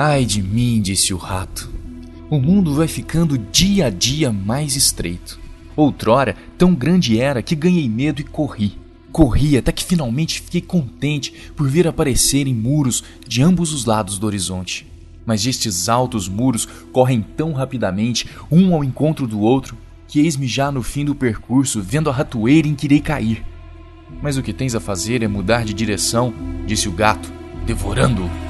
Ai de mim, disse o rato. O mundo vai ficando dia a dia mais estreito. Outrora, tão grande era que ganhei medo e corri. Corri até que finalmente fiquei contente por ver aparecerem muros de ambos os lados do horizonte. Mas estes altos muros correm tão rapidamente, um ao encontro do outro, que eis-me já no fim do percurso, vendo a ratoeira em que irei cair. Mas o que tens a fazer é mudar de direção, disse o gato, devorando-o.